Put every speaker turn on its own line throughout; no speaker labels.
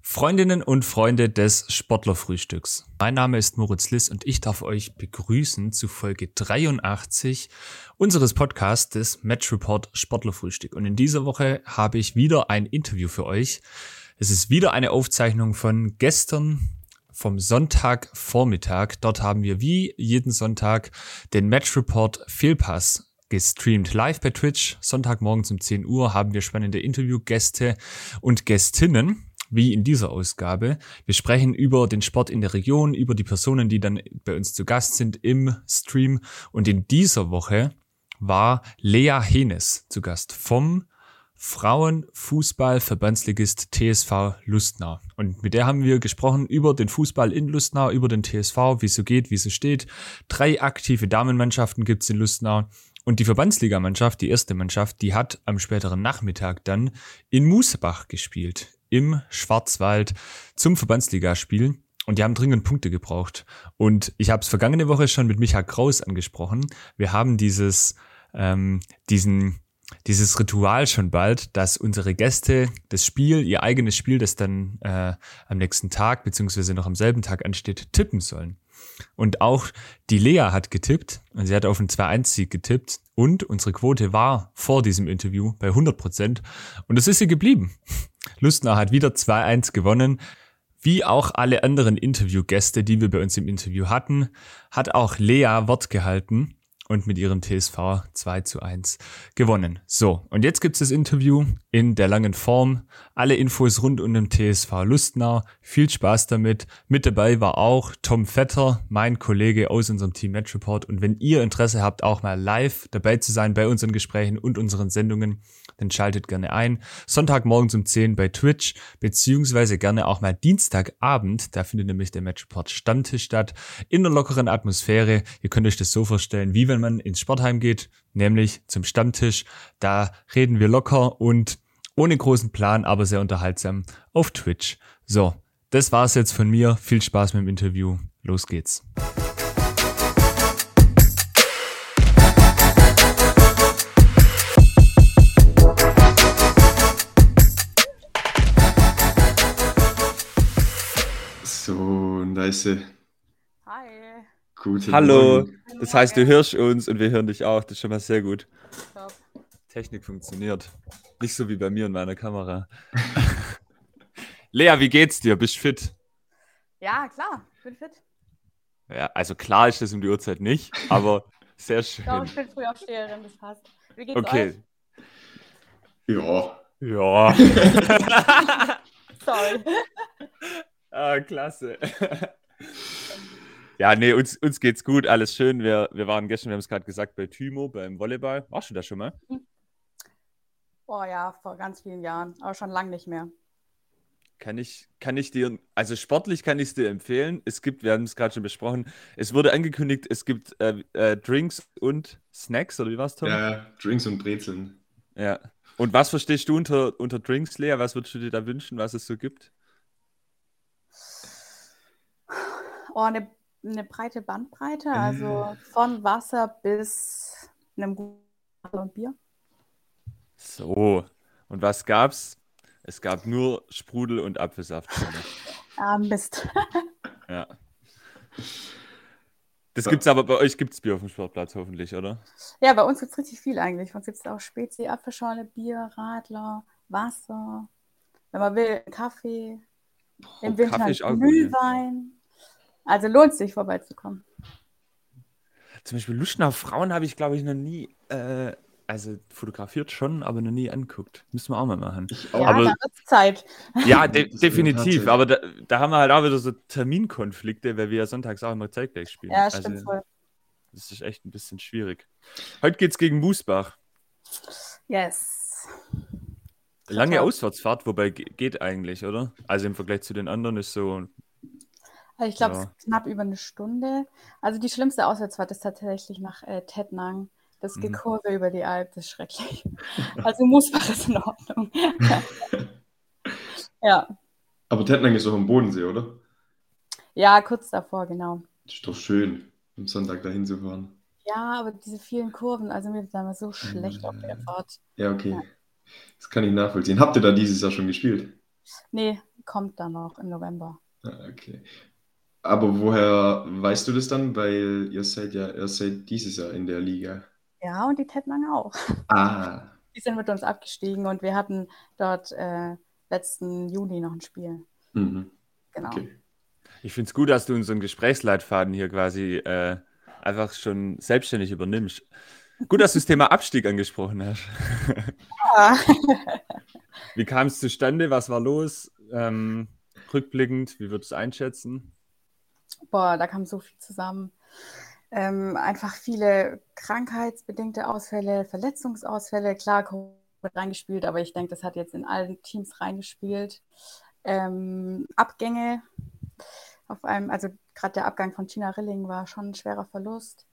Freundinnen und Freunde des Sportlerfrühstücks. Mein Name ist Moritz Liss und ich darf euch begrüßen zu Folge 83 unseres Podcasts des Match Report Sportlerfrühstück. Und in dieser Woche habe ich wieder ein Interview für euch. Es ist wieder eine Aufzeichnung von gestern vom Sonntagvormittag. Dort haben wir wie jeden Sonntag den Match Report Fehlpass gestreamt. Live bei Twitch, Sonntagmorgens um 10 Uhr haben wir spannende Interviewgäste und Gästinnen wie in dieser Ausgabe. Wir sprechen über den Sport in der Region, über die Personen, die dann bei uns zu Gast sind im Stream. Und in dieser Woche war Lea Henes zu Gast vom Frauenfußball-Verbandsligist TSV Lustnau. Und mit der haben wir gesprochen über den Fußball in Lustnau, über den TSV, wie es so geht, wie es so steht. Drei aktive Damenmannschaften gibt's in Lustnau. Und die Verbandsligamannschaft, die erste Mannschaft, die hat am späteren Nachmittag dann in Musebach gespielt im Schwarzwald zum Verbandsligaspiel und die haben dringend Punkte gebraucht. Und ich habe es vergangene Woche schon mit Micha Kraus angesprochen. Wir haben dieses, ähm, diesen, dieses Ritual schon bald, dass unsere Gäste das Spiel, ihr eigenes Spiel, das dann äh, am nächsten Tag beziehungsweise noch am selben Tag ansteht, tippen sollen. Und auch die Lea hat getippt und sie hat auf einen 2-1-Sieg getippt und unsere Quote war vor diesem Interview bei 100 Prozent und das ist sie geblieben. Lustner hat wieder 2-1 gewonnen. Wie auch alle anderen Interviewgäste, die wir bei uns im Interview hatten, hat auch Lea Wort gehalten und mit ihrem TSV 2 zu 1 gewonnen. So, und jetzt gibt's das Interview in der langen Form. Alle Infos rund um den TSV Lustnau. Viel Spaß damit. Mit dabei war auch Tom Vetter, mein Kollege aus unserem Team Match Report. Und wenn ihr Interesse habt, auch mal live dabei zu sein bei unseren Gesprächen und unseren Sendungen, dann schaltet gerne ein. Sonntagmorgens um 10 bei Twitch, beziehungsweise gerne auch mal Dienstagabend. Da findet nämlich der Matchport Stammtisch statt. In einer lockeren Atmosphäre. Ihr könnt euch das so vorstellen, wie wenn man ins Sportheim geht, nämlich zum Stammtisch. Da reden wir locker und ohne großen Plan, aber sehr unterhaltsam auf Twitch. So, das war's jetzt von mir. Viel Spaß mit dem Interview. Los geht's.
So, nice.
Hi.
Guten
Hallo,
Morgen.
das heißt, du hörst uns und wir hören dich auch. Das ist schon mal sehr gut.
Top.
Technik funktioniert. Nicht so wie bei mir und meiner Kamera. Lea, wie geht's dir? Bist du fit?
Ja, klar, ich bin fit.
Ja, also klar ist das um die Uhrzeit nicht, aber sehr
Ich glaube,
schön.
ich bin Frühaufsteherin, das passt. Wie geht's
Okay.
Ja,
Ja.
euch? Sorry.
Ah, klasse. Ja, nee, uns, uns geht's gut, alles schön. Wir, wir waren gestern, wir haben es gerade gesagt, bei Thymo beim Volleyball. Warst du da schon mal?
Oh ja, vor ganz vielen Jahren, aber schon lange nicht mehr.
Kann ich, kann ich dir, also sportlich kann ich es dir empfehlen. Es gibt, wir haben es gerade schon besprochen, es wurde angekündigt, es gibt äh, äh, Drinks und Snacks, oder wie war's, Tom?
ja, Drinks und Brezeln.
Ja. Und was verstehst du unter, unter Drinks, Lea? Was würdest du dir da wünschen, was es so gibt?
Oh, eine, eine breite Bandbreite, also von Wasser bis einem guten und Bier.
So. Und was gab's? Es gab nur Sprudel und Apfelsaft.
Ah, Mist.
ja. Das gibt's aber bei euch gibt's Bier auf dem Sportplatz hoffentlich, oder?
Ja, bei uns gibt es richtig viel eigentlich. Bei uns gibt es auch Spezi, Apfelschorle, Bier, Radler, Wasser. Wenn man will, Kaffee. Im
Oh,
Winter
Kaffee ist auch gut, ja.
Glühwein. Also lohnt sich vorbeizukommen.
Zum Beispiel Luschner Frauen habe ich, glaube ich, noch nie, äh, also fotografiert schon, aber noch nie anguckt. Müssen wir auch mal machen.
Ich
Ja.
Aber-
da wird's Zeit.
Ja, de
Das ist
definitiv. Aber da, da haben wir halt auch wieder so Terminkonflikte, weil wir ja sonntags auch immer zeitgleich spielen.
Ja, stimmt
also,
voll.
das ist echt ein bisschen schwierig. Heute geht's gegen Musbach.
Yes.
Lange. Auswärtsfahrt, wobei ge- geht eigentlich, oder? Also im Vergleich zu den anderen ist so.
Also ich glaube,
Ja.
es ist knapp über eine Stunde. Also die schlimmste Auswärtsfahrt ist tatsächlich nach äh, Tettnang. Das
Mhm.
Gekurve über die Alp, das ist schrecklich. Also Musbach ist in Ordnung. ja.
Aber Tettnang ist doch am Bodensee, oder?
ja, kurz davor, genau.
Das ist doch schön, am Sonntag dahin zu fahren.
Ja, aber diese vielen Kurven, also mir ist damals so schlecht auf der Fahrt.
Ja, okay.
Ja.
Das kann ich nachvollziehen. Habt ihr da dieses Jahr schon gespielt?
Nee, kommt dann noch im November.
Ah, okay. Aber woher weißt du das dann? Weil ihr seid ja erst seit dieses Jahr in der Liga.
Ja, und die Tettnang auch.
Ah,
Die sind mit uns abgestiegen und wir hatten dort äh, letzten Juni noch ein Spiel.
mhm.
Genau.
okay.
Ich finde es gut, dass du unseren Gesprächsleitfaden hier quasi äh, einfach schon selbstständig übernimmst. Gut, dass du das Thema Abstieg angesprochen hast.
Ja.
Wie kam es zustande? Was war los? Ähm, rückblickend, wie würdest du es einschätzen?
Boah, da kam so viel zusammen. Ähm, einfach viele krankheitsbedingte Ausfälle, Verletzungsausfälle. Klar, Covid reingespielt, aber ich denke, das hat jetzt in allen Teams reingespielt. Ähm, Abgänge auf einem, also gerade der Abgang von Gina Rilling war schon ein schwerer Verlust.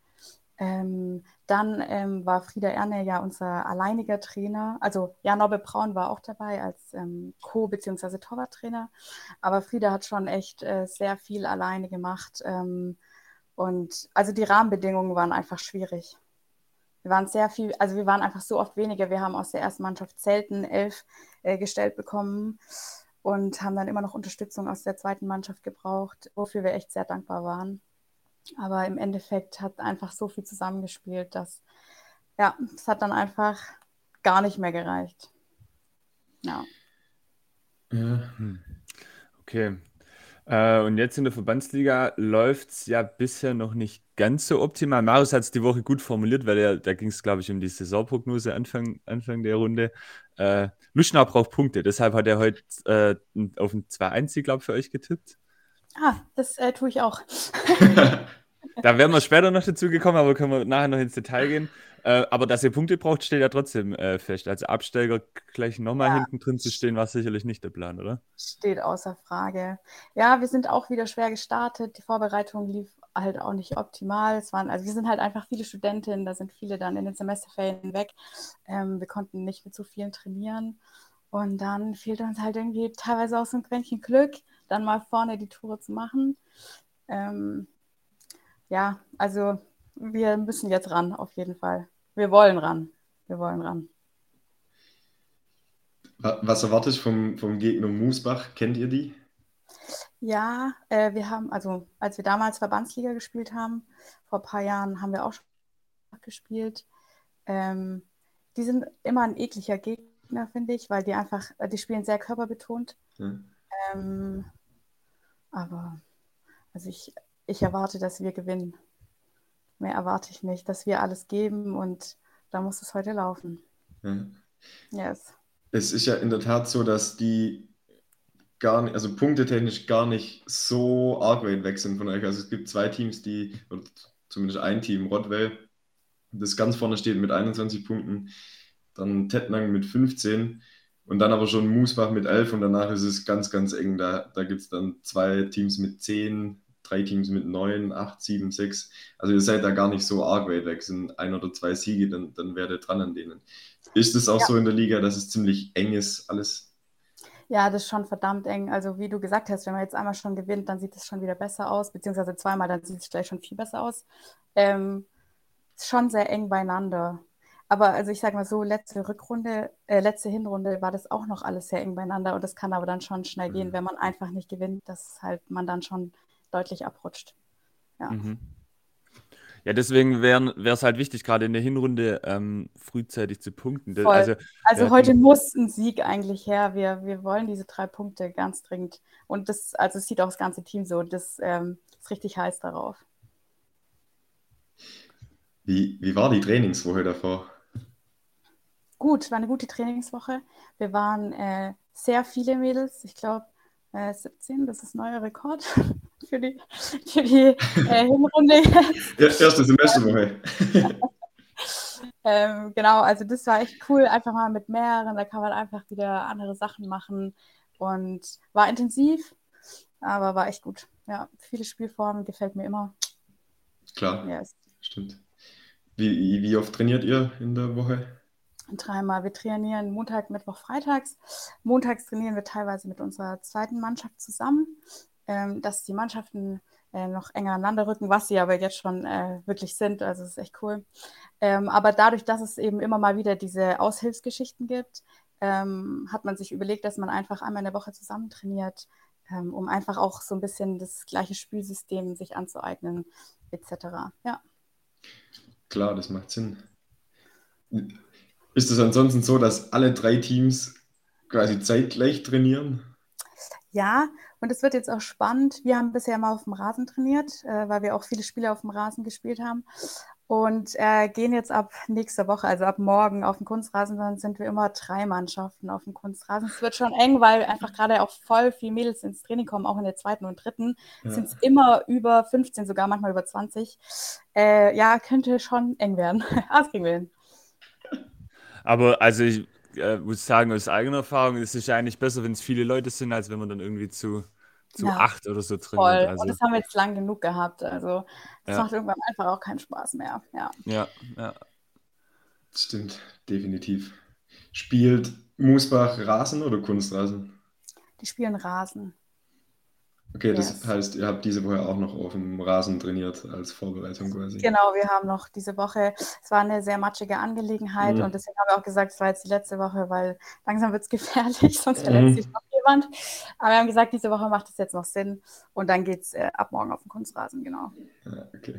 Ähm, dann ähm, war Frieda Erne ja unser alleiniger Trainer. Also ja, Nobbe Braun war auch dabei als ähm, Co- bzw. Torwarttrainer. Aber Frieda hat schon echt äh, sehr viel alleine gemacht. Ähm, und also die Rahmenbedingungen waren einfach schwierig. Wir waren sehr viel, also wir waren einfach so oft weniger. Wir haben aus der ersten Mannschaft selten elf äh, gestellt bekommen und haben dann immer noch Unterstützung aus der zweiten Mannschaft gebraucht, wofür wir echt sehr dankbar waren. Aber im Endeffekt hat einfach so viel zusammengespielt, dass ja, es hat dann einfach gar nicht mehr gereicht. Ja.
Ja.
Okay. Äh, und jetzt in der Verbandsliga läuft es ja bisher noch nicht ganz so optimal. Marius hat es die Woche gut formuliert, weil er, da ging es, glaube ich, um die Saisonprognose Anfang, Anfang der Runde. Äh, Luschnau braucht Punkte, deshalb hat er heute äh, auf ein 2-1, glaube ich, für euch getippt.
Ah, das äh, tue ich auch.
Da werden wir später noch dazu gekommen, aber können wir nachher noch ins Detail gehen. Äh, aber dass ihr Punkte braucht, steht ja trotzdem äh, fest. Also Absteiger gleich nochmal
Ja.
hinten drin zu stehen, war sicherlich nicht der Plan, oder?
Steht außer Frage. Ja, wir sind auch wieder schwer gestartet. Die Vorbereitung lief halt auch nicht optimal. Es waren, also wir sind halt einfach viele Studentinnen, da sind viele dann in den Semesterferien weg. Ähm, wir konnten nicht mit so vielen trainieren. Und dann fehlt uns halt irgendwie teilweise auch so ein Quäntchen Glück, dann mal vorne die Tore zu machen. Ähm, ja, also wir müssen jetzt ran, auf jeden Fall. Wir wollen ran. Wir wollen ran.
Wa- Was erwartest du vom, vom Gegner Musbach? Kennt ihr die?
Ja, äh, wir haben, also als wir damals Verbandsliga gespielt haben, vor ein paar Jahren haben wir auch schon gespielt. Ähm, die sind immer ein ekliger Gegner, finde ich, weil die einfach, äh, die spielen sehr körperbetont.
Ja.
Ähm, aber also ich, ich erwarte, dass wir gewinnen. Mehr erwarte ich nicht, dass wir alles geben und da muss es heute laufen.
Ja.
Yes.
Es ist ja in der Tat so, dass die gar nicht, also punktetechnisch gar nicht so arg weit weg sind von euch. Also es gibt zwei Teams, die, oder zumindest ein Team, Rottwell, das ganz vorne steht mit 21 Punkten, dann Tettnang mit 15 und dann aber schon Musbach mit 11 und danach ist es ganz, ganz eng. Da, da gibt es dann zwei Teams mit 10, drei Teams mit 9, 8, 7, 6. Also ihr seid da gar nicht so arg weit weg. Es sind ein oder zwei Siege, dann, dann werdet ihr dran an denen. Ist es auch
Ja.
so in der Liga, dass es ziemlich eng ist, alles?
Ja, das ist schon verdammt eng. Also wie du gesagt hast, wenn man jetzt einmal schon gewinnt, dann sieht es schon wieder besser aus, beziehungsweise zweimal, dann sieht es gleich schon viel besser aus. Ähm, ist schon sehr eng beieinander. Aber also ich sage mal so, letzte Rückrunde, äh, letzte Hinrunde war das auch noch alles sehr eng beieinander und das kann aber dann schon schnell gehen,
Mhm.
wenn man einfach nicht gewinnt, dass halt man dann schon deutlich abrutscht. Ja.
Mhm. Ja, deswegen wäre es halt wichtig, gerade in der Hinrunde ähm, frühzeitig zu punkten. Das,
Voll.
also,
Also heute
hatten-
muss ein Sieg eigentlich her. Wir, wir wollen diese drei Punkte ganz dringend. Und das, also es sieht auch das ganze Team so. Das ähm, ist richtig heiß darauf.
Wie, wie war die Trainingswoche davor?
Gut, war eine gute Trainingswoche. Wir waren äh, sehr viele Mädels. Ich glaube äh, 17, das ist neuer Rekord für die, für die äh, Hinrunde.
Ja, erste Semesterwoche.
ähm, genau, also das war echt cool. Einfach mal mit mehreren, da kann man einfach wieder andere Sachen machen. Und war intensiv, aber war echt gut. Ja, viele Spielformen, gefällt mir immer.
Klar,
Yes.
stimmt. Wie, wie oft trainiert ihr in der Woche?
Dreimal. Wir trainieren Montag, Mittwoch, Freitags. Montags trainieren wir teilweise mit unserer zweiten Mannschaft zusammen, ähm, dass die Mannschaften äh, noch enger aneinander rücken, was sie aber jetzt schon äh, wirklich sind. Also es ist echt cool. Ähm, aber dadurch, dass es eben immer mal wieder diese Aushilfsgeschichten gibt, ähm, hat man sich überlegt, dass man einfach einmal in der Woche zusammen trainiert, ähm, um einfach auch so ein bisschen das gleiche Spielsystem sich anzueignen, etc. Ja.
Klar, das macht Sinn. Ist es ansonsten so, dass alle drei Teams quasi zeitgleich trainieren?
Ja, und es wird jetzt auch spannend. Wir haben bisher mal auf dem Rasen trainiert, äh, weil wir auch viele Spiele auf dem Rasen gespielt haben. Und äh, gehen jetzt ab nächster Woche, also ab morgen auf dem Kunstrasen, dann sind wir immer drei Mannschaften auf dem Kunstrasen. Es wird schon eng, weil einfach gerade auch voll viele Mädels ins Training kommen, auch in der zweiten und dritten. Ja. Sind es immer über 15, sogar manchmal über 20. Äh, ja, könnte schon eng werden. Aber das kriegen wir hin.
Aber also ich äh, muss sagen, aus eigener Erfahrung ist es ja eigentlich besser, wenn es viele Leute sind, als wenn man dann irgendwie zu, zu ja, acht oder so
drin voll. Also. Und das haben wir jetzt lang genug gehabt. Also das ja. macht irgendwann einfach auch keinen Spaß mehr. Ja,
ja. ja.
Stimmt, definitiv. Spielt Moosbach Rasen oder Kunstrasen?
Die spielen Rasen.
Okay, das yes. heißt, ihr habt diese Woche auch noch auf dem Rasen trainiert als Vorbereitung quasi.
Genau, wir haben noch diese Woche, es war eine sehr matschige Angelegenheit mhm. und deswegen haben wir auch gesagt, es war jetzt die letzte Woche, weil langsam wird es gefährlich, sonst verletzt mhm. sich noch jemand. Aber wir haben gesagt, diese Woche macht es jetzt noch Sinn und dann geht es äh, ab morgen auf den Kunstrasen, genau.
Ja, okay.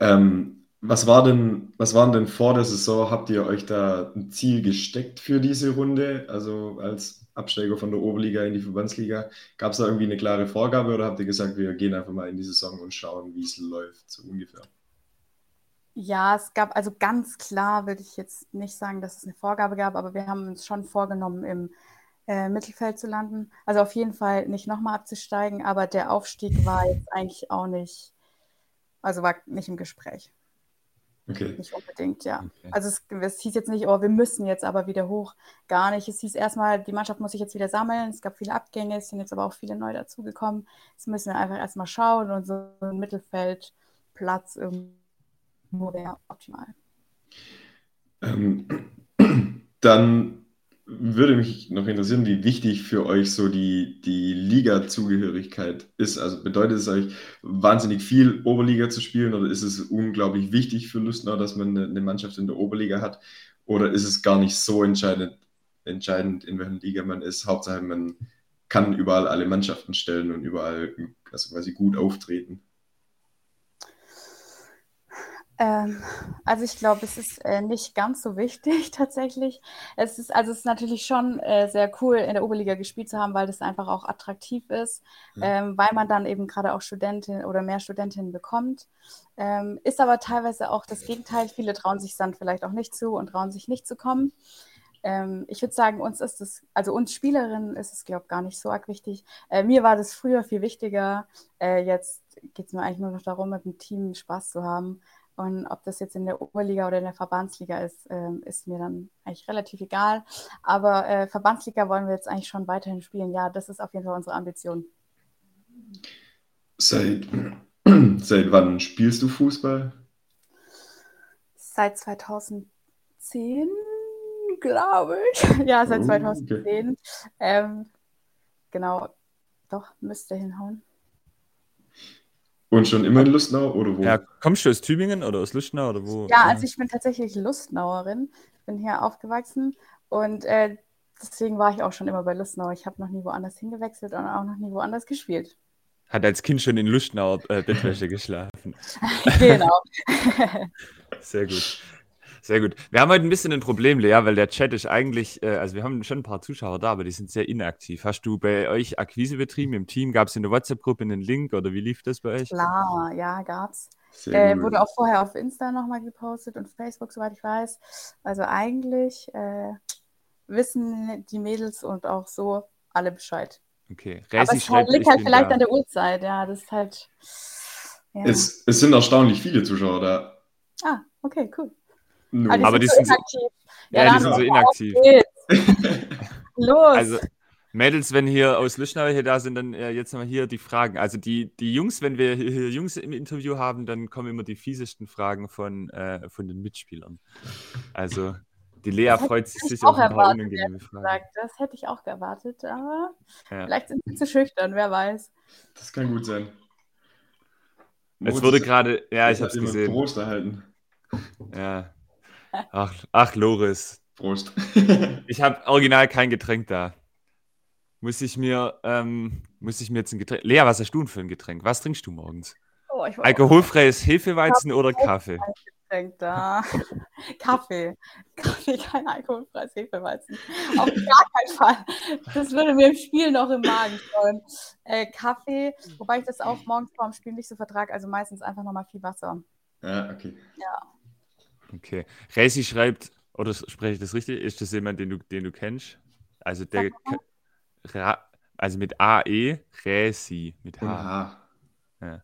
Ähm, was war denn, was waren denn vor der Saison? Habt ihr euch da ein Ziel gesteckt für diese Runde? Also als Absteiger von der Oberliga in die Verbandsliga. Gab es da irgendwie eine klare Vorgabe oder habt ihr gesagt, wir gehen einfach mal in die Saison und schauen, wie es läuft, so ungefähr?
Ja, es gab also ganz klar, würde ich jetzt nicht sagen, dass es eine Vorgabe gab, aber wir haben uns schon vorgenommen, im äh, Mittelfeld zu landen. Also auf jeden Fall nicht nochmal abzusteigen, aber der Aufstieg war jetzt eigentlich auch nicht, also war nicht im Gespräch.
Okay.
Nicht unbedingt, ja. Okay. Also es, es, hieß jetzt nicht, oh, wir müssen jetzt aber wieder hoch. Gar nicht. Es hieß erstmal, die Mannschaft muss sich jetzt wieder sammeln. Es gab viele Abgänge, es sind jetzt aber auch viele neu dazugekommen. Jetzt müssen wir einfach erstmal schauen und so ein Mittelfeldplatz irgendwo wäre optimal.
Ähm, dann würde mich noch interessieren, wie wichtig für euch so die, die Liga-Zugehörigkeit ist. Also bedeutet es euch wahnsinnig viel, Oberliga zu spielen oder ist es unglaublich wichtig für Lustnau, dass man eine, eine Mannschaft in der Oberliga hat? Oder ist es gar nicht so entscheidend, entscheidend, in welcher Liga man ist? Hauptsache, man kann überall alle Mannschaften stellen und überall also quasi gut auftreten.
Ähm, also ich glaube, es ist äh, nicht ganz so wichtig tatsächlich. Es ist also es ist natürlich schon äh, sehr cool, in der Oberliga gespielt zu haben, weil das einfach auch attraktiv ist, mhm. ähm, weil man dann eben gerade auch Studentin oder mehr Studentinnen bekommt. Ähm, ist aber teilweise auch das Gegenteil. Viele trauen sich dann vielleicht auch nicht zu und trauen sich nicht zu kommen. Ähm, ich würde sagen, uns ist es, also uns Spielerinnen ist es, glaube ich, gar nicht so arg wichtig. Äh, mir war das früher viel wichtiger. Äh, jetzt geht es mir eigentlich nur noch darum, mit dem Team Spaß zu haben. Und ob das jetzt in der Oberliga oder in der Verbandsliga ist, äh, ist mir dann eigentlich relativ egal. Aber äh, Verbandsliga wollen wir jetzt eigentlich schon weiterhin spielen. Ja, das ist auf jeden Fall unsere Ambition.
Seit, seit wann spielst du Fußball?
Seit 2010, glaube ich. ja, seit oh, 2010. Okay. Ähm, genau, doch, müsste hinhauen.
Und schon immer in Lustnau oder wo?
Ja, kommst du aus Tübingen oder aus Lustnau oder wo?
Ja, also ich bin tatsächlich Lustnauerin. Ich bin hier aufgewachsen und äh, deswegen war ich auch schon immer bei Lustnau. Ich habe noch nie woanders hingewechselt und auch noch nie woanders gespielt.
Hat als Kind schon in Lustnau äh, Bettwäsche geschlafen.
genau.
Sehr gut. Sehr gut. Wir haben heute ein bisschen ein Problem, Lea, weil der Chat ist eigentlich, äh, also wir haben schon ein paar Zuschauer da, aber die sind sehr inaktiv. Hast du bei euch Akquise betrieben im Team? Gab es in der WhatsApp-Gruppe einen Link oder wie lief das bei euch?
Klar, ja, gab's. Äh, wurde auch vorher auf Insta nochmal gepostet und Facebook, soweit ich weiß. Also eigentlich äh, wissen die Mädels und auch so alle Bescheid.
Okay.
Resi Aber es halt, liegt halt vielleicht da. an der Uhrzeit, ja, das ist halt.
Ja. Es, es sind erstaunlich viele Zuschauer da.
Ah, okay, cool.
No. Aber, aber die sind so inaktiv. Ja, ja die sind so inaktiv.
Los.
Also, Mädels, wenn hier aus Lüschnau hier da sind, dann äh, jetzt nochmal hier die Fragen. Also die, die Jungs, wenn wir hier Jungs im Interview haben, dann kommen immer die fiesesten Fragen von, äh, von den Mitspielern. Also die Lea das freut sich auf ein paar unangenehme Fragen.
Das hätte ich auch erwartet, aber ja. vielleicht sind sie zu schüchtern, wer weiß.
Das kann gut sein.
Es wurde gerade, ja, ich habe es gesehen.
Prost erhalten.
Ja, Ach, ach Loris,
Prost.
Ich habe original kein Getränk da. Muss ich mir, ähm, muss ich mir jetzt ein Getränk. Lea, was hast du denn für ein Getränk? Was trinkst du morgens?
Oh,
Alkoholfreies Hefeweizen oder Kaffee?
Getränk da. Kaffee. Kaffee, kein alkoholfreies Hefeweizen. Auf gar keinen Fall. Das würde mir im Spiel noch im Magen freuen. Äh, Kaffee, wobei ich das auch morgens vor dem Spiel nicht so vertrage, also meistens einfach nochmal viel Wasser.
Ja, okay.
Okay. Resi schreibt, oder spreche ich das richtig? Ist das jemand, den du, den du kennst? Also der. Ra, also mit AE, Resi, mit H.
Aha.
Ja.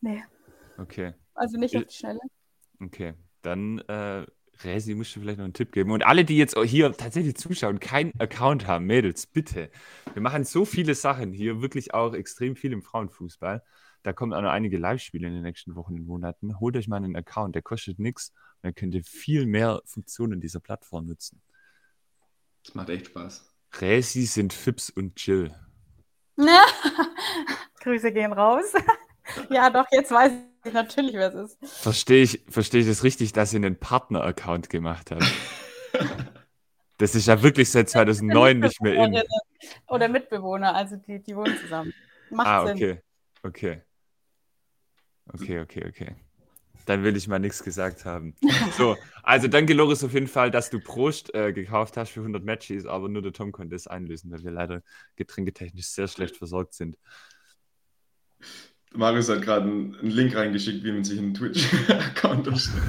Nee,
Okay.
also nicht auf die Schnelle.
Okay, dann äh, Resi, musst du vielleicht noch einen Tipp geben. Und alle, die jetzt hier tatsächlich zuschauen, keinen Account haben, Mädels, bitte. Wir machen so viele Sachen hier, wirklich auch extrem viel im Frauenfußball. Da kommen auch noch einige Live-Spiele in den nächsten Wochen und Monaten. Holt euch mal einen Account, der kostet nichts. Dann könnt ihr viel mehr Funktionen dieser Plattform nutzen.
Das macht echt Spaß.
Resi sind Fips und Jill.
Grüße gehen raus. ja, doch, jetzt weiß ich natürlich, wer es ist.
Verstehe ich, verstehe ich das richtig, dass ihr einen Partner-Account gemacht habt? Das ist ja wirklich seit 2009 nicht mehr in.
Oder Mitbewohner, also die, die wohnen zusammen. Macht
Ah,
Sinn.
okay. Okay. Okay, okay. Dann will ich mal nichts gesagt haben. So, also danke, Loris, auf jeden Fall, dass du Prost äh, gekauft hast für 100 Matches, aber nur der Tom konnte es einlösen, weil wir leider getränketechnisch sehr schlecht versorgt sind.
Marius hat gerade einen, einen Link reingeschickt, wie man sich einen Twitch-Account erstellt.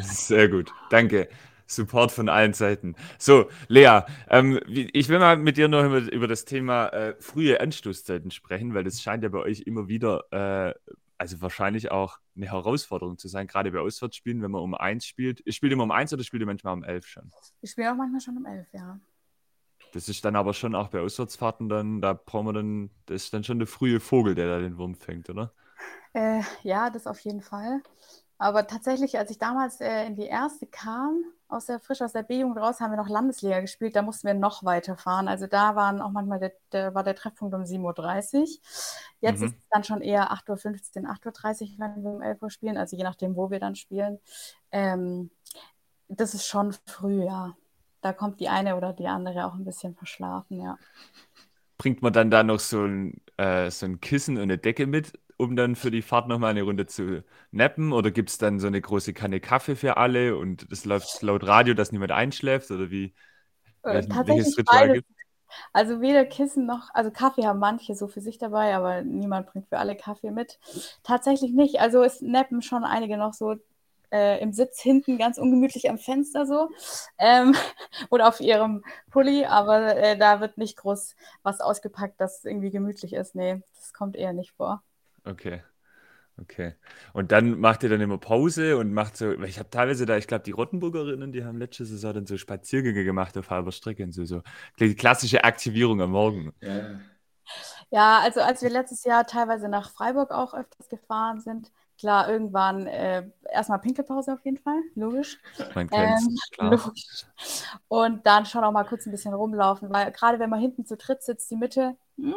Sehr gut. Danke. Support von allen Seiten. So, Lea, ähm, ich will mal mit dir noch über, über das Thema äh, frühe Anstoßzeiten sprechen, weil das scheint ja bei euch immer wieder, äh, also wahrscheinlich auch eine Herausforderung zu sein, gerade bei Auswärtsspielen, wenn man um eins spielt. Spielt ihr immer um eins oder spielt ihr manchmal um elf schon?
Ich spiele auch manchmal schon um elf, ja.
Das ist dann aber schon auch bei Auswärtsfahrten dann, da brauchen wir dann, das ist dann schon der frühe Vogel, der da den Wurm fängt, oder?
Äh, ja, das auf jeden Fall. Aber tatsächlich, als ich damals äh, in die erste kam, aus der, frisch aus der B-Jugend raus, haben wir noch Landesliga gespielt. Da mussten wir noch weiter fahren. Also da waren auch manchmal der, der, war der Treffpunkt um 7.30 Uhr. Jetzt
Mhm.
ist es dann schon eher 8.15 Uhr, 8.30 Uhr, wenn wir um 11 Uhr spielen, also je nachdem, wo wir dann spielen. Ähm, das ist schon früh, ja. Da kommt die eine oder die andere auch ein bisschen verschlafen, ja.
Bringt man dann da noch so ein, äh, so ein Kissen und eine Decke mit, um dann für die Fahrt nochmal eine Runde zu nappen? Oder gibt es dann so eine große Kanne Kaffee für alle und das läuft laut Radio, dass niemand einschläft? Oder wie?
Äh,
welches Ritual gibt
Also weder Kissen noch, also Kaffee haben manche so für sich dabei, aber niemand bringt für alle Kaffee mit. Tatsächlich nicht. Also es nappen schon einige noch so äh, im Sitz hinten ganz ungemütlich am Fenster so ähm, oder auf ihrem Pulli, aber äh, da wird nicht groß was ausgepackt, das irgendwie gemütlich ist. Nee, das kommt eher nicht vor.
Okay. Okay. Und dann macht ihr dann immer Pause und macht so, weil ich habe teilweise da, ich glaube, die Rottenburgerinnen, die haben letzte Saison dann so Spaziergänge gemacht auf halber Strecke und so, so die klassische Aktivierung am Morgen.
Ja,
Ja, also als wir letztes Jahr teilweise nach Freiburg auch öfters gefahren sind, klar, irgendwann äh, erstmal Pinkelpause auf jeden Fall, logisch.
Man kennt's,
Ähm,
klar.
logisch. Und dann schon auch mal kurz ein bisschen rumlaufen, weil gerade wenn man hinten zu dritt sitzt, die Mitte hm,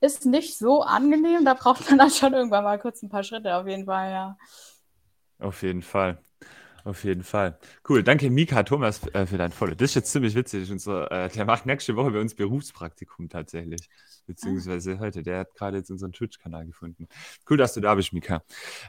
ist nicht so angenehm. Da braucht man dann schon irgendwann mal kurz ein paar Schritte auf jeden Fall, ja.
Auf jeden Fall. Auf jeden Fall. Cool. Danke, Mika Thomas, äh, für dein Follow. Das ist jetzt ziemlich witzig. Unser, äh, der macht nächste Woche bei uns Berufspraktikum tatsächlich. Beziehungsweise heute. Der hat gerade jetzt unseren Twitch-Kanal gefunden. Cool, dass du da bist, Mika.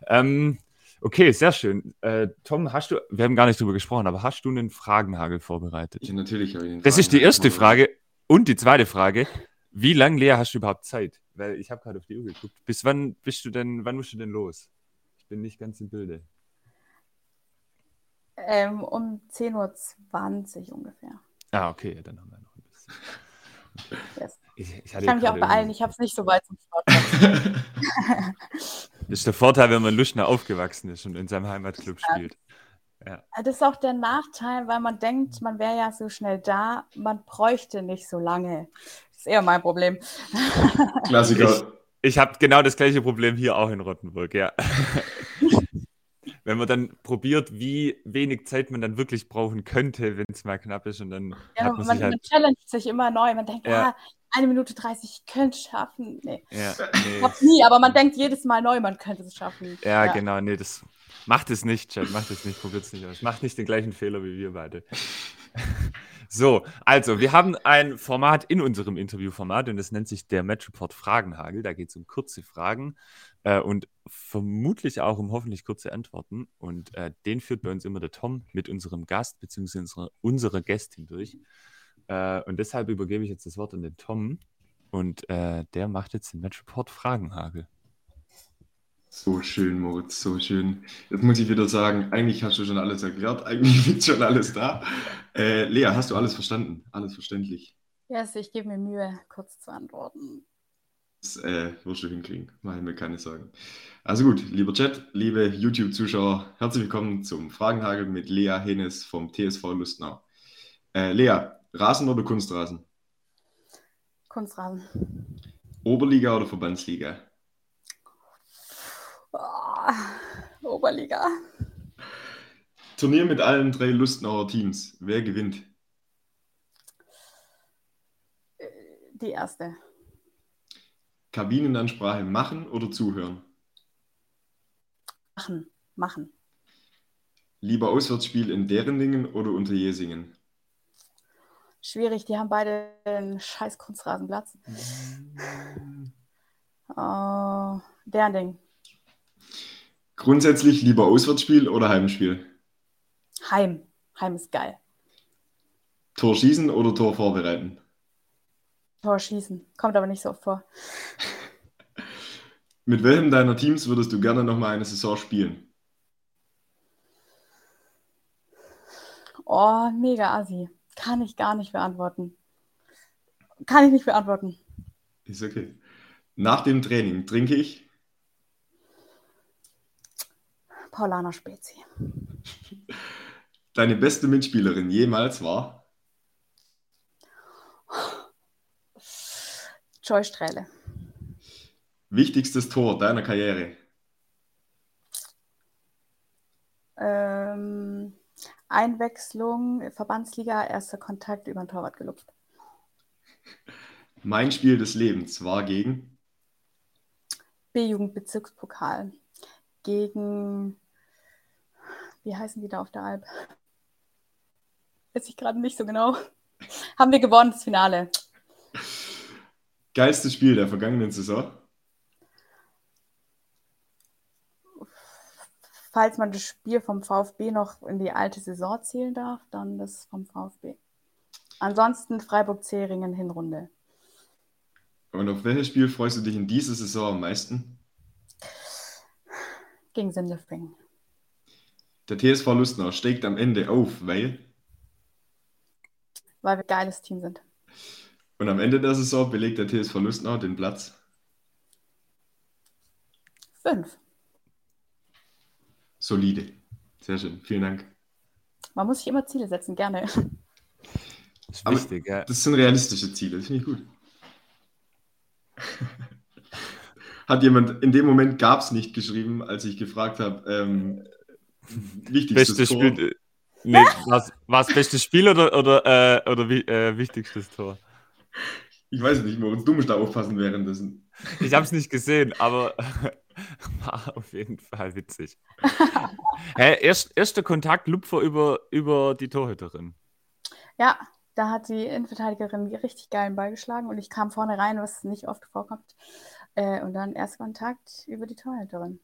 Ähm, okay, sehr schön. Äh, Tom, hast du, wir haben gar nicht drüber gesprochen, aber hast du einen Fragenhagel vorbereitet?
ich, natürlich habe ich den
Das ist die erste Frage. Und die zweite Frage. Wie lange, Lea, hast du überhaupt Zeit? Weil ich habe gerade auf die Uhr geguckt. Bis wann bist du denn, wann musst du denn los? Ich bin nicht ganz im Bilde.
Ähm, um 10.20 Uhr ungefähr.
Ah, okay, ja, dann haben wir noch ein bisschen.
Yes.
Ich, ich,
Ich kann mich auch beeilen, ich habe es nicht so weit zum Sport.
Das ist der Vorteil, wenn man Luschner aufgewachsen ist und in seinem Heimatclub spielt.
Das ist auch der Nachteil, weil man denkt, man wäre ja so schnell da, man bräuchte nicht so lange. Das ist eher mein Problem.
Klassiker.
Ich habe genau das gleiche Problem hier auch in Rottenburg, ja. Wenn man dann probiert, wie wenig Zeit man dann wirklich brauchen könnte, wenn es mal knapp ist und dann
Ja,
hat
man,
man
man,
sich halt.
challenged sich immer neu. Man denkt,
Ja.
ah, eine Minute 30, ich könnte es schaffen. Nee,
Ja,
ich
nee.
schaff's nie, aber man denkt jedes Mal neu, man könnte es schaffen.
Ja, genau, nee, das, Macht es nicht, Chat, macht es nicht, probiert es nicht aus. Macht nicht den gleichen Fehler wie wir beide. So, also, wir haben ein Format in unserem Interviewformat und das nennt sich der Matchreport Fragenhagel. Da geht es um kurze Fragen äh, und vermutlich auch um hoffentlich kurze Antworten. Und äh, den führt bei uns immer der Tom mit unserem Gast bzw. Unserer, unserer Gästin durch. Äh, und deshalb übergebe ich jetzt das Wort an den Tom und äh, der macht jetzt den Matchreport Fragenhagel.
So schön, Moritz, so schön. Jetzt muss ich wieder sagen, eigentlich hast du schon alles erklärt, eigentlich liegt schon alles da. Äh, Lea, hast du alles verstanden? Alles verständlich?
Yes, ich gebe mir Mühe, kurz zu antworten.
Das äh, wirst du hinkriegen, mache ich mir keine Sorgen. Also gut, lieber Chat, liebe YouTube-Zuschauer, herzlich willkommen zum Fragenhagel mit Lea Hennes vom TSV Lustnau. Äh, Lea, Rasen oder Kunstrasen?
Kunstrasen.
Oberliga oder Verbandsliga?
Oh, Oberliga.
Turnier mit allen drei Lustnauer Teams. Wer gewinnt?
Die erste.
Kabinenansprache machen oder zuhören?
Machen. Machen.
Lieber Auswärtsspiel in Derendingen oder unter Jesingen?
Schwierig, die haben beide einen scheiß Kunstrasenplatz. Uh, Derendingen.
Grundsätzlich lieber Auswärtsspiel oder Heimspiel?
Heim. Heim ist geil.
Tor schießen oder Tor vorbereiten?
Tor schießen. Kommt aber nicht so oft vor.
Mit welchem deiner Teams würdest du gerne nochmal eine Saison spielen?
Oh, mega assi. Kann ich gar nicht beantworten. Kann ich nicht beantworten.
Ist okay. Nach dem Training trinke ich
Paulaner Spezi.
Deine beste Mitspielerin jemals war?
Joy Strähle.
Wichtigstes Tor deiner Karriere?
Ähm, Einwechslung, Verbandsliga, erster Kontakt über den Torwart gelupft.
Mein Spiel des Lebens war gegen?
B-Jugendbezirkspokal. Gegen, wie heißen die da auf der Alp? Weiß ich gerade nicht so genau. Haben wir gewonnen, das Finale.
Geilstes Spiel der vergangenen Saison?
Falls man das Spiel vom VfB noch in die alte Saison zählen darf, dann das vom VfB. Ansonsten Freiburg-Zeringen Hinrunde.
Und auf welches Spiel freust du dich in dieser Saison am meisten?
Gegen Sindelfingen.
Der TSV Lustnau steigt am Ende auf, weil?
Weil wir geiles Team sind.
Und am Ende der Saison belegt der TSV Lustnau den Platz?
Fünf.
Solide. Sehr schön. Vielen Dank.
Man muss sich immer Ziele setzen, gerne.
Das ist wichtig, ja.
Das sind realistische Ziele, das finde ich gut. Hat jemand, in dem Moment gab es nicht geschrieben, als ich gefragt habe, ähm, wichtigstes
Bestes
Tor.
Spiel. äh, Nee, war es bestes Spiel oder, oder, äh, oder äh, wichtigstes Tor?
Ich weiß nicht, Moritz, du musst da aufpassen währenddessen.
Ich habe es nicht gesehen, aber war auf jeden Fall witzig. Hä, erst, erster Kontakt Lupfer über, über die Torhüterin.
Ja, da hat die Innenverteidigerin richtig geilen Ball geschlagen und ich kam vorne rein, was nicht oft vorkommt. Äh, und dann erst Kontakt über die Torhüterin.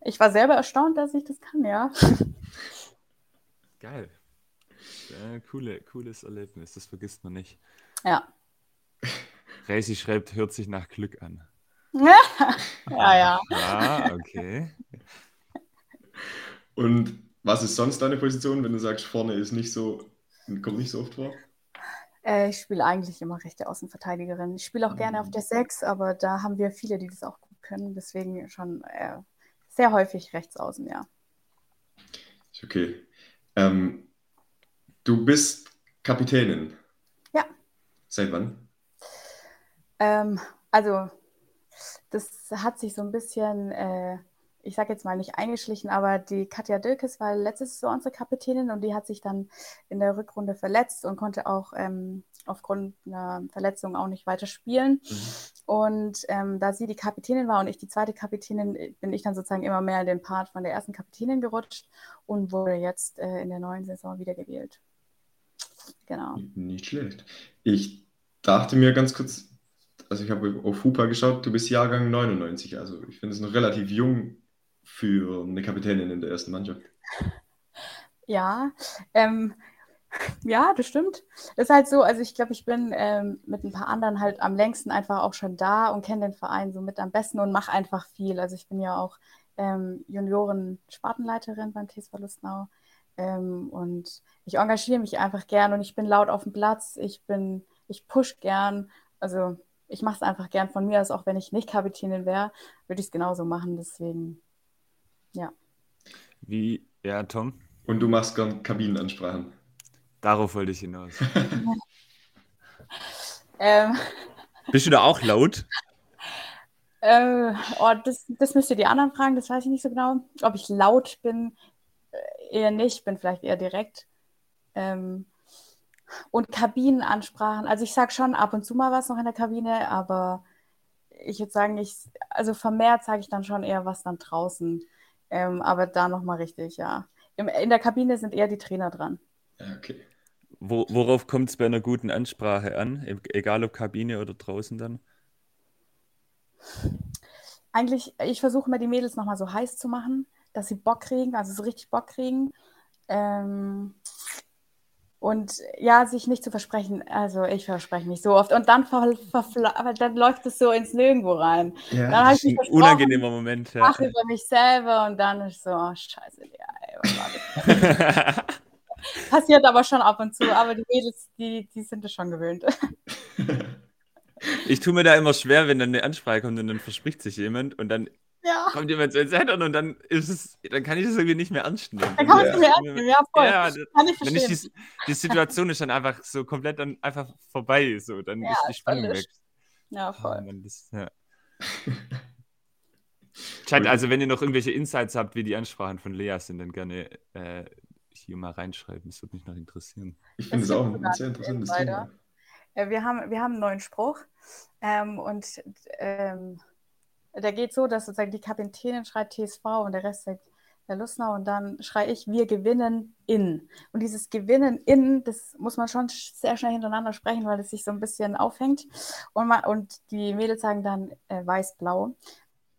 Ich war selber erstaunt, dass ich das kann, ja.
Geil. Ja, coole, cooles Erlebnis, das vergisst man nicht.
Ja.
Reisi schreibt, hört sich nach Glück an.
Ja, ja.
Ah, okay.
Und was ist sonst deine Position, wenn du sagst, vorne ist nicht so, kommt nicht so oft vor?
Äh, ich spiele eigentlich immer rechte Außenverteidigerin. Ich spiele auch gerne auf der 6, aber da haben wir viele, die das auch gut können. Deswegen schon äh, sehr häufig rechts außen, ja.
Ist okay. Ähm, du bist Kapitänin. Seit wann?
Ähm, also, das hat sich so ein bisschen, äh, ich sage jetzt mal nicht eingeschlichen, aber die Katja Dilkes war letztes Saison unsere Kapitänin und die hat sich dann in der Rückrunde verletzt und konnte auch ähm, aufgrund einer Verletzung auch nicht weiter spielen. Und ähm, da sie die Kapitänin war und ich die zweite Kapitänin, bin ich dann sozusagen immer mehr in den Part von der ersten Kapitänin gerutscht und wurde jetzt äh, in der neuen Saison wiedergewählt. Genau.
Nicht schlecht. Ich dachte mir ganz kurz, also ich habe auf Hupa geschaut, du bist Jahrgang 99, also ich finde es noch relativ jung für eine Kapitänin in der ersten Mannschaft.
Ja, ähm, ja, das stimmt. Ist halt so, also ich glaube, ich bin ähm, mit ein paar anderen halt am längsten einfach auch schon da und kenne den Verein so mit am besten und mache einfach viel. Also ich bin ja auch ähm, Junioren-Spartenleiterin beim TSV Lustnau ähm, und ich engagiere mich einfach gern und ich bin laut auf dem Platz, ich bin, ich push gern, also ich mache es einfach gern von mir aus, auch wenn ich nicht Kapitänin wäre, würde ich es genauso machen, deswegen, ja.
Wie, ja, Tom?
Und du machst gern Kabinenansprachen.
Darauf wollte ich hinaus.
ähm,
Bist du da auch laut?
Äh, oh, das, das müsst ihr die anderen fragen, das weiß ich nicht so genau. Ob ich laut bin, äh, eher nicht, bin vielleicht eher direkt. Ähm, und Kabinenansprachen, also ich sage schon ab und zu mal was noch in der Kabine, aber ich würde sagen, ich, also vermehrt sage ich dann schon eher was dann draußen. Ähm, aber da nochmal richtig, ja. Im, in der Kabine sind eher die Trainer dran.
Ja, okay.
Wo, worauf kommt es bei einer guten Ansprache an? E, egal ob Kabine oder draußen dann?
Eigentlich, ich versuche mal die Mädels nochmal so heiß zu machen, dass sie Bock kriegen, also so richtig Bock kriegen. Ähm, und ja, sich nicht zu versprechen. Also ich verspreche mich so oft. Und dann, ver, ver, dann läuft es so ins Nirgendwo rein.
Ja,
dann
das ist ein unangenehmer Moment.
Ja. Ach, über mich selber und dann ist so, oh, scheiße, ja, ey, das? Passiert aber schon ab und zu, aber die Mädels, die, die sind es schon gewöhnt.
Ich tue mir da immer schwer, wenn dann eine Ansprache kommt und dann verspricht sich jemand und dann
ja.
kommt jemand zu Headern und dann ist es, dann kann ich das irgendwie nicht mehr ernst nehmen.
Dann kann man es nicht mehr ernst nehmen, ja, voll. Ja,
kann ich wenn ich die, die, Situation ist dann einfach so komplett dann einfach vorbei, so, dann ja, ist die Spannung weg.
Ja, voll.
Oh, das, ja. Chat, also wenn ihr noch irgendwelche Insights habt, wie die Ansprachen von Lea sind, dann gerne äh, hier mal reinschreiben. Das würde mich noch interessieren.
Ich finde es auch ein sehr interessantes Thema.
Wir haben, wir haben einen neuen Spruch ähm, und ähm, der geht so, dass sozusagen die Kapitänin schreit TSV und der Rest sagt der Lustner und dann schreie ich, wir gewinnen in. Und dieses Gewinnen in, das muss man schon sehr schnell hintereinander sprechen, weil es sich so ein bisschen aufhängt. Und, man, und die Mädels sagen dann äh, weiß-blau.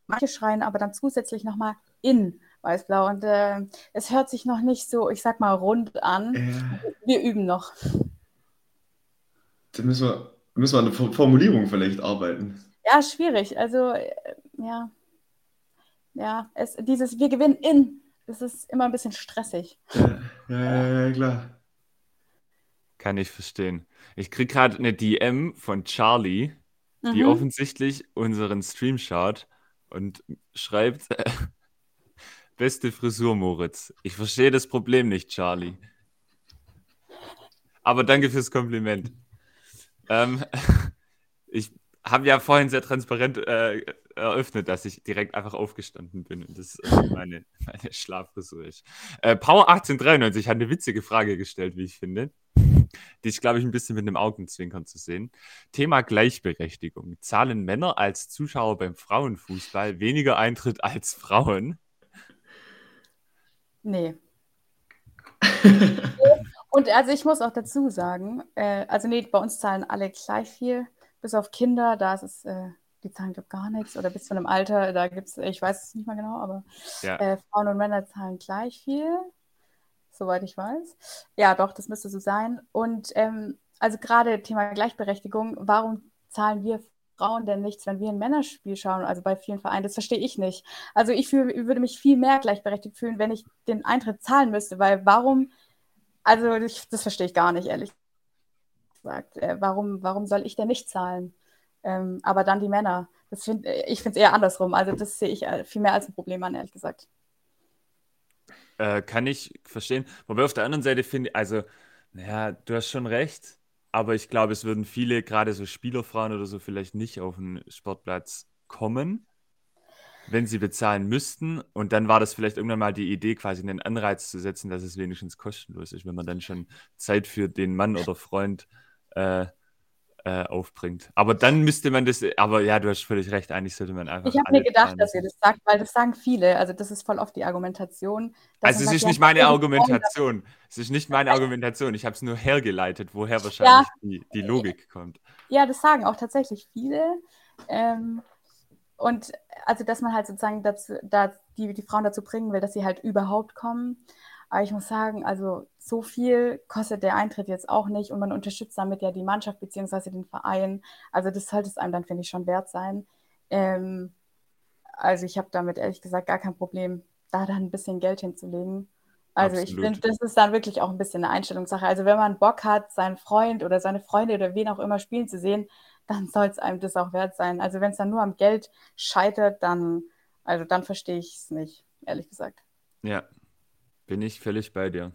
Manche schreien aber dann zusätzlich nochmal in weiß-blau. Und äh, es hört sich noch nicht so, ich sag mal, rund an.
Ja.
Wir üben noch.
Da müssen wir, müssen wir an der Formulierung vielleicht arbeiten.
Ja, schwierig. Also, äh, ja. Ja, es, dieses Wir gewinnen in, das ist immer ein bisschen stressig.
Ja, ja, ja klar.
Kann ich verstehen. Ich kriege gerade eine DM von Charlie, die mhm. offensichtlich unseren Stream schaut und schreibt, Beste Frisur, Moritz. Ich verstehe das Problem nicht, Charlie. Aber danke fürs Kompliment. Ähm, ich habe ja vorhin sehr transparent äh, eröffnet, dass ich direkt einfach aufgestanden bin und das äh, meine, meine Schlaffrisur ist. Äh, Power 1893 hat eine witzige Frage gestellt, wie ich finde. Die ist, glaube ich, ein bisschen mit einem Augenzwinkern zu sehen. Thema Gleichberechtigung. Zahlen Männer als Zuschauer beim Frauenfußball weniger Eintritt als Frauen?
Nee. Und also ich muss auch dazu sagen, äh, also nee, bei uns zahlen alle gleich viel, bis auf Kinder, da ist es, äh, die zahlen glaube gar nichts oder bis zu einem Alter, da gibt es, ich weiß es nicht mehr genau, aber ja. äh, Frauen und Männer zahlen gleich viel, soweit ich weiß. Ja, doch, das müsste so sein. Und ähm, also gerade Thema Gleichberechtigung, warum zahlen wir Frauen denn nichts, wenn wir ein Männerspiel schauen, also bei vielen Vereinen? Das verstehe ich nicht. Also ich fühl, würde mich viel mehr gleichberechtigt fühlen, wenn ich den Eintritt zahlen müsste, weil warum, also ich, das verstehe ich gar nicht, ehrlich gesagt. Äh, warum, warum soll ich denn nicht zahlen? Ähm, aber dann die Männer. Das find, äh, ich finde es eher andersrum. Also das sehe ich äh, viel mehr als ein Problem an, ehrlich gesagt.
Äh, kann ich verstehen. Wobei auf der anderen Seite finde, also, naja, du hast schon recht. Aber ich glaube, es würden viele, gerade so Spielerfrauen oder so, vielleicht nicht auf den Sportplatz kommen, wenn sie bezahlen müssten. Und dann war das vielleicht irgendwann mal die Idee, quasi einen Anreiz zu setzen, dass es wenigstens kostenlos ist, wenn man dann schon Zeit für den Mann oder Freund äh, äh, aufbringt. Aber dann müsste man das, aber ja, du hast völlig recht, eigentlich sollte man einfach.
Ich habe mir gedacht, dass ihr das sagt, weil das sagen viele. Also das ist voll oft die Argumentation.
Also es
sagt,
ist
ja,
nicht meine Argumentation. Es ist nicht meine Argumentation. Ich habe es nur hergeleitet, woher wahrscheinlich die, die Logik kommt.
Ja, das sagen auch tatsächlich viele. Ähm, und also, dass man halt sozusagen dazu, da die, die Frauen dazu bringen will, dass sie halt überhaupt kommen. Aber ich muss sagen, also so viel kostet der Eintritt jetzt auch nicht und man unterstützt damit ja die Mannschaft bzw. den Verein. Also das sollte es einem dann, finde ich, schon wert sein. Ähm, also ich habe damit ehrlich gesagt gar kein Problem, da dann ein bisschen Geld hinzulegen. Also ich
Absolut.
finde, das ist dann wirklich auch ein bisschen eine Einstellungssache. Also wenn man Bock hat, seinen Freund oder seine Freunde oder wen auch immer spielen zu sehen, dann soll es einem das auch wert sein. Also wenn es dann nur am Geld scheitert, dann, also dann verstehe ich es nicht, ehrlich gesagt.
Ja, bin ich völlig bei dir.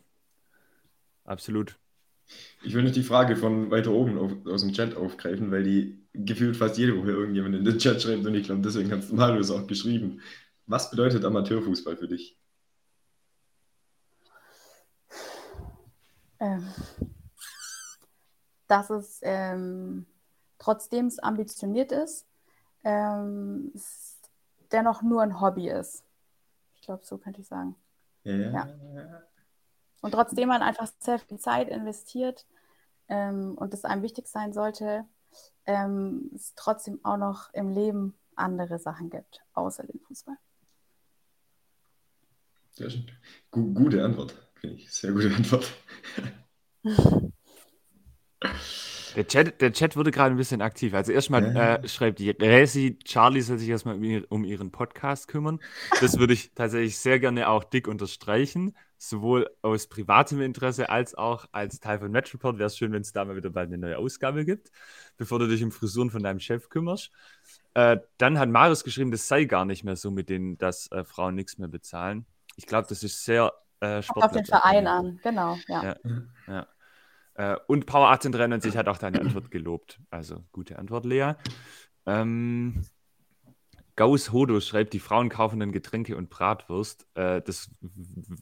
Absolut.
Ich will nicht die Frage von weiter oben auf, aus dem Chat aufgreifen, weil die gefühlt fast jede Woche irgendjemand in den Chat schreibt und ich glaube, deswegen hat Marius auch geschrieben. Was bedeutet Amateurfußball für dich?
Ähm, dass es ähm, trotzdem es ambitioniert ist, ähm, es dennoch nur ein Hobby ist. Ich glaube, so könnte ich sagen.
Ja.
Und trotzdem man einfach sehr viel Zeit investiert ähm, und es einem wichtig sein sollte, ähm, es trotzdem auch noch im Leben andere Sachen gibt, außer den Fußball.
Sehr schön. Gu gute Antwort, finde ich. Sehr gute Antwort.
Der Chat, der Chat wurde gerade ein bisschen aktiv. Also erstmal
Ja.
äh, schreibt die Resi, Charlie soll sich erstmal um, ihr- um ihren Podcast kümmern. Das würde ich tatsächlich sehr gerne auch dick unterstreichen. Sowohl aus privatem Interesse als auch als Teil von Metroport. Wäre es schön, wenn es da mal wieder bald eine neue Ausgabe gibt, bevor du dich um Frisuren von deinem Chef kümmerst. Äh, dann hat Marius geschrieben, das sei gar nicht mehr so mit denen, dass äh, Frauen nichts mehr bezahlen. Ich glaube, das ist sehr äh,
Kommt auf den Verein an, genau, ja.
Ja. Äh, und Power 1893 hat auch deine Antwort gelobt. Also gute Antwort, Lea. Ähm, Gauss Hodo schreibt, die Frauen kaufen dann Getränke und Bratwurst. Äh, das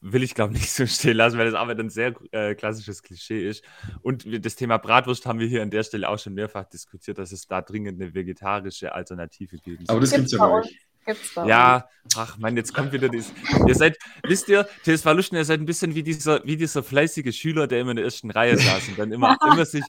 will ich, glaube ich, nicht so stehen lassen, weil das aber ein sehr äh, klassisches Klischee ist. Und das Thema Bratwurst haben wir hier an der Stelle auch schon mehrfach diskutiert, dass es da dringend eine vegetarische Alternative geben
Aber das
Gibt's
gibt es ja
bei
euch.
Gibt's uns.
ja, ach man, jetzt kommt wieder dieses. Ihr seid, wisst ihr, TSV Luschen, ihr seid ein bisschen wie dieser, wie dieser fleißige Schüler, der immer in der ersten Reihe saß und dann immer, immer sich.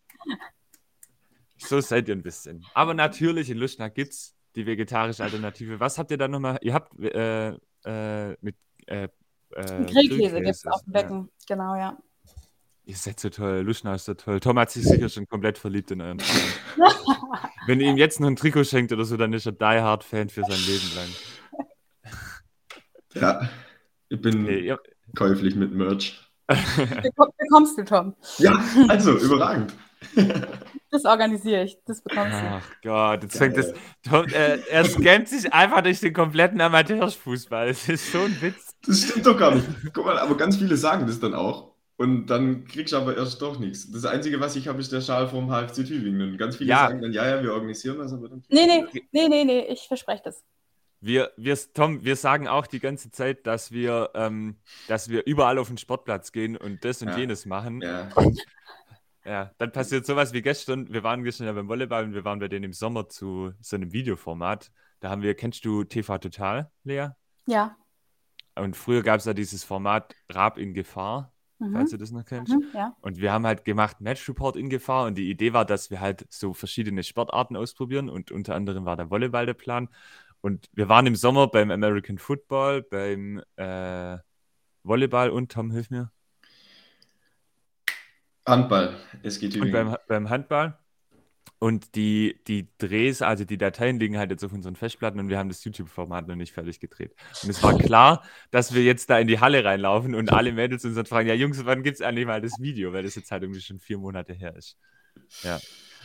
So seid ihr ein bisschen. Aber natürlich, in Luschna gibt es die vegetarische Alternative. Was habt ihr da nochmal? Ihr habt äh, äh, mit äh, äh,
Grillkäse gibt es auf dem
Ja.
Becken, genau, ja.
Ihr seid so toll, Luschna ist so toll. Tom hat sich sicher schon komplett verliebt in euren Freund. Wenn ihr ihm jetzt noch ein Trikot schenkt oder so, dann ist er Die Hard Fan für sein Leben lang.
Ja, ich bin
Nee, ihr,
käuflich mit Merch.
Beko- Bekommst du, Tom.
Ja, also, überragend.
Das organisiere ich. Das bekommst du.
Ach Gott, jetzt fängt das. Tom, äh, er scammt sich einfach durch den kompletten Amateurfußball. Das ist so ein Witz.
Das stimmt doch gar nicht. Guck mal, aber ganz viele sagen das dann auch. Und dann kriegst du aber erst doch nichts. Das Einzige, was ich habe, ist der Schal vom HFC Tübingen. Und ganz viele
Ja.
sagen dann, ja, ja, wir organisieren das, aber dann.
Nee, nee, nee, nee, nee, ich verspreche das.
Wir, wir, Tom, wir sagen auch die ganze Zeit, dass wir, ähm, dass wir überall auf den Sportplatz gehen und das und
Ja.
jenes machen.
Ja.
Ja, dann passiert sowas wie gestern. Wir waren gestern ja beim Volleyball und wir waren bei denen im Sommer zu so einem Videoformat. Da haben wir, kennst du TV Total, Lea?
Ja.
Und früher gab es da dieses Format Rab in Gefahr, falls
Mhm.
du das noch kennst.
Mhm. Ja.
Und wir haben halt gemacht Match Report in Gefahr und die Idee war, dass wir halt so verschiedene Sportarten ausprobieren und unter anderem war der Volleyball der Plan. Und wir waren im Sommer beim American Football, beim äh, Volleyball und Tom, hilf mir.
Handball, SG
Und
Tübingen.
beim, beim Handball. Und die, die Drehs, also die Dateien liegen halt jetzt auf unseren Festplatten und wir haben das YouTube-Format noch nicht fertig gedreht. Und es war klar, dass wir jetzt da in die Halle reinlaufen und alle Mädels uns dann fragen, ja Jungs, wann gibt es eigentlich mal das Video, weil das jetzt halt irgendwie schon vier Monate her ist. Ja.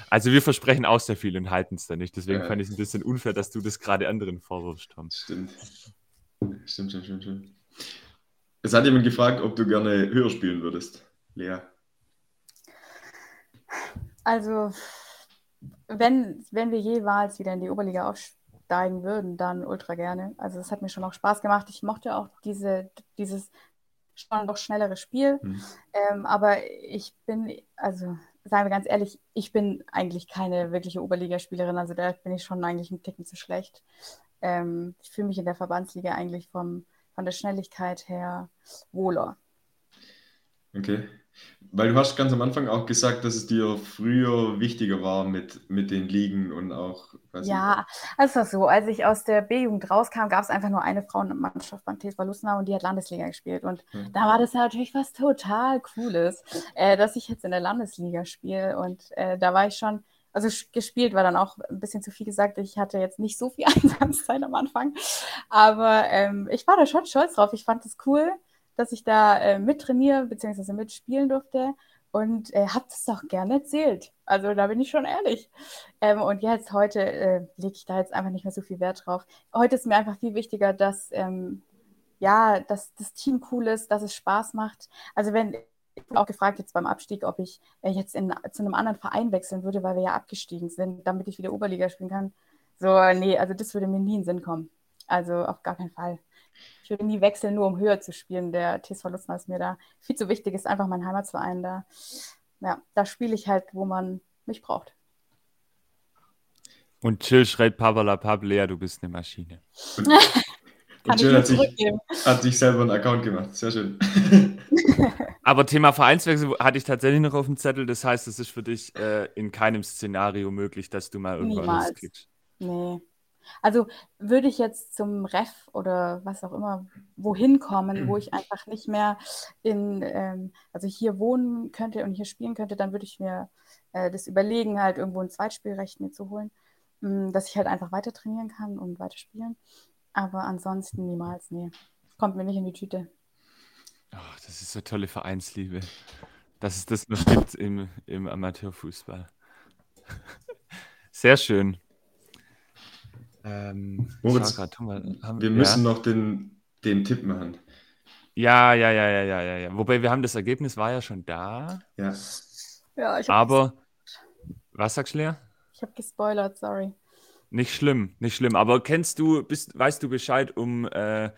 Also wir versprechen auch sehr viel und halten es dann nicht. Deswegen
Ja.
fand ich es ein bisschen unfair, dass du das gerade anderen vorwirfst, Tom.
Stimmt. Stimmt, stimmt, stimmt, stimmt. Es hat jemand gefragt, ob du gerne höher spielen würdest, Lea.
Also, wenn, wenn wir jeweils wieder in die Oberliga aufsteigen würden, dann ultra gerne. Also, es hat mir schon auch Spaß gemacht. Ich mochte auch diese, dieses schon noch schnellere Spiel.
Mhm.
Ähm, aber ich bin, also, seien wir ganz ehrlich, ich bin eigentlich keine wirkliche Oberligaspielerin, also da bin ich schon eigentlich ein Ticken zu schlecht. Ähm, ich fühle mich in der Verbandsliga eigentlich vom, von der Schnelligkeit her wohler.
Okay. Weil du hast ganz am Anfang auch gesagt, dass es dir früher wichtiger war mit, mit den Ligen und auch.
Ja, also es war so, als ich aus der B-Jugend rauskam, gab es einfach nur eine Frauenmannschaft beim TSV Lustenau und die hat Landesliga gespielt. Und mhm. da war das natürlich was total Cooles, äh, dass ich jetzt in der Landesliga spiele. Und äh, da war ich schon, also gespielt war dann auch ein bisschen zu viel gesagt. Ich hatte jetzt nicht so viel Einsatzzeit am Anfang. Aber ähm, ich war da schon stolz drauf. Ich fand es cool dass ich da äh, mittrainiere bzw. mitspielen durfte und äh, habe das doch gerne erzählt. Also da bin ich schon ehrlich. Ähm, und jetzt heute äh, lege ich da jetzt einfach nicht mehr so viel Wert drauf. Heute ist mir einfach viel wichtiger, dass ähm, ja, dass das Team cool ist, dass es Spaß macht. Also wenn ich auch gefragt jetzt beim Abstieg, ob ich äh, jetzt in, zu einem anderen Verein wechseln würde, weil wir ja abgestiegen sind, damit ich wieder Oberliga spielen kann. So, nee, also das würde mir nie in den Sinn kommen. Also auf gar keinen Fall. Ich würde nie wechseln, nur um höher zu spielen. Der TSV Lutzner ist mir da viel zu wichtig, ist einfach mein Heimatsverein da. Ja, da spiele ich halt, wo man mich braucht.
Und Chill schreit Pavala Pablea, du bist eine Maschine.
Und Chill hat sich, hat sich selber einen Account gemacht. Sehr schön.
Aber Thema Vereinswechsel hatte ich tatsächlich noch auf dem Zettel. Das heißt, es ist für dich äh, in keinem Szenario möglich, dass du mal irgendwann was kriegst.
Nee. Also würde ich jetzt zum Ref oder was auch immer wohin kommen, wo ich einfach nicht mehr in, ähm, also hier wohnen könnte und hier spielen könnte, dann würde ich mir äh, das überlegen, halt irgendwo ein Zweitspielrecht mir zu holen, mh, hm, dass ich halt einfach weiter trainieren kann und weiter spielen. Aber ansonsten niemals, nee. Kommt mir nicht in die Tüte.
Ach, das ist so tolle Vereinsliebe. Dass es das noch gibt im, im Amateurfußball. Sehr schön.
Ähm, Moritz, grad, wir, haben, wir müssen noch den, den Tipp machen.
Ja, ja, ja, ja, ja, ja, ja. Wobei wir haben das Ergebnis war ja schon da.
Ja.
Ja, ich
Aber was sagst du, Lea?
Ich habe gespoilert, sorry.
Nicht schlimm, nicht schlimm. Aber kennst du, bist, weißt du Bescheid um äh,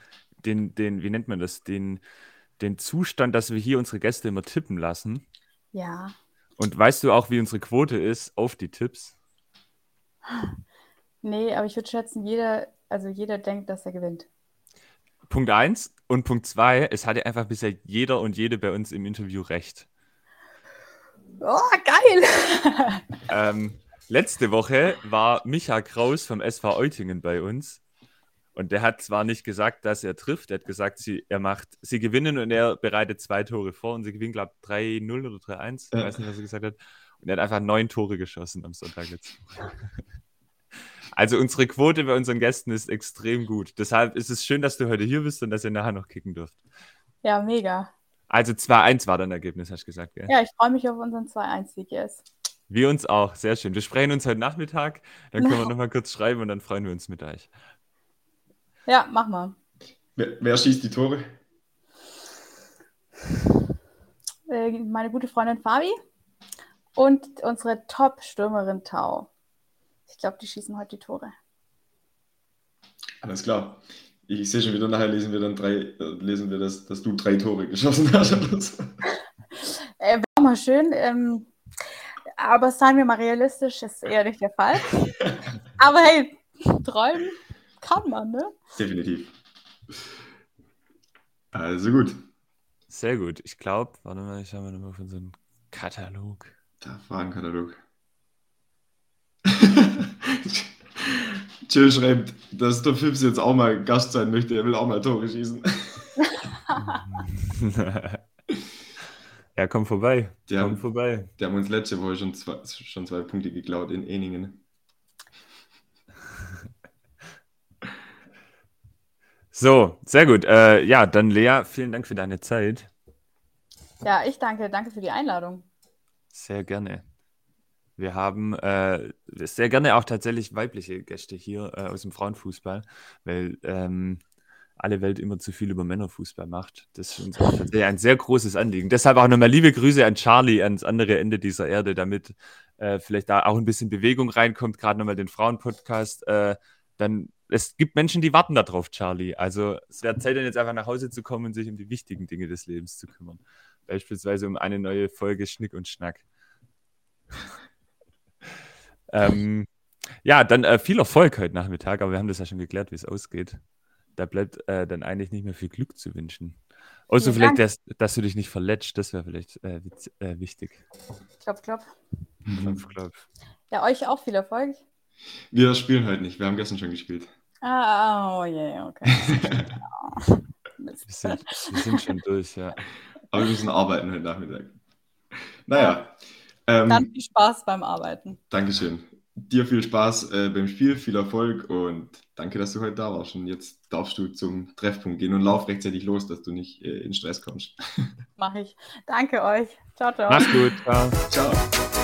den, den, wie nennt man das, den, den Zustand, dass wir hier unsere Gäste immer tippen lassen?
Ja.
Und weißt du auch, wie unsere Quote ist auf die Tipps?
Nee, aber ich würde schätzen, jeder, also jeder denkt, dass er gewinnt.
Punkt eins und Punkt zwei, es hatte einfach bisher jeder und jede bei uns im Interview recht.
Oh, geil!
ähm, letzte Woche war Micha Kraus vom SV Eutingen bei uns. Und der hat zwar nicht gesagt, dass er trifft, er hat gesagt, sie, er macht, sie gewinnen und er bereitet zwei Tore vor und sie gewinnen, glaube ich, 3-0 oder 3-1. Ich weiß nicht, was er gesagt hat. Und er hat einfach neun Tore geschossen am Sonntag jetzt. Also unsere Quote bei unseren Gästen ist extrem gut. Deshalb ist es schön, dass du heute hier bist und dass ihr nachher noch kicken dürft.
Ja, mega.
Also 2-1 war dein Ergebnis, hast du gesagt, gell?
Ja, ich freue mich auf unseren 2-1-Sieg jetzt.
Wir uns auch, sehr schön. Wir sprechen uns heute Nachmittag, dann können wir nochmal kurz schreiben und dann freuen wir uns mit euch.
Ja, mach mal.
Wer, wer schießt die Tore?
Äh, meine gute Freundin Fabi und unsere Top-Stürmerin Tau. Ich glaube, die schießen heute die Tore.
Alles klar. Ich sehe schon wieder, nachher lesen wir dann drei, äh, lesen wir das, dass du drei Tore geschossen hast.
äh, war mal schön. Ähm, aber seien wir mal realistisch, ist eher nicht der Fall. aber hey, träumen kann man, ne?
Definitiv. Also gut.
Sehr gut. Ich glaube, warte mal, ich habe nochmal von so einem Katalog.
Da Fragenkatalog. Jill schreibt, dass der Fips jetzt auch mal Gast sein möchte. Er will auch mal Tore schießen.
ja, komm vorbei.
Die
komm
haben,
vorbei.
Die haben uns letzte Woche schon zwei, schon zwei Punkte geklaut in Eningen.
So, sehr gut. Äh, ja, dann Lea, vielen Dank für deine Zeit.
Ja, ich danke. Danke für die Einladung.
Sehr gerne. Wir haben äh, sehr gerne auch tatsächlich weibliche Gäste hier äh, aus dem Frauenfußball, weil ähm, alle Welt immer zu viel über Männerfußball macht. Das ist uns tatsächlich ein sehr großes Anliegen. Deshalb auch nochmal liebe Grüße an Charlie ans andere Ende dieser Erde, damit äh, vielleicht da auch ein bisschen Bewegung reinkommt, gerade nochmal den Frauenpodcast. Äh, dann es gibt Menschen, die warten darauf, Charlie. Also es wäre Zeit, dann jetzt einfach nach Hause zu kommen und sich um die wichtigen Dinge des Lebens zu kümmern. Beispielsweise um eine neue Folge Schnick und Schnack. Ähm, ja, dann äh, viel Erfolg heute Nachmittag, aber wir haben das ja schon geklärt, wie es ausgeht. Da bleibt äh, dann eigentlich nicht mehr viel Glück zu wünschen. Außer vielleicht, dass, dass, du dich nicht verletzt, das wäre vielleicht äh, äh, wichtig.
Klopf, klopf. Klopf, klopf. Ja, euch auch viel Erfolg.
Wir spielen heute nicht, wir haben gestern schon gespielt.
Ah, oh je, yeah, okay.
wir, sind, wir sind schon durch, ja.
Aber wir müssen arbeiten heute Nachmittag. Naja.
Ähm, Dann viel Spaß beim Arbeiten.
Dankeschön. Dir viel Spaß äh, beim Spiel, viel Erfolg und danke, dass du heute da warst. Und jetzt darfst du zum Treffpunkt gehen und lauf rechtzeitig los, dass du nicht äh, in Stress kommst.
Mach ich. Danke euch. Ciao, ciao.
Mach's gut. Ciao. Ciao.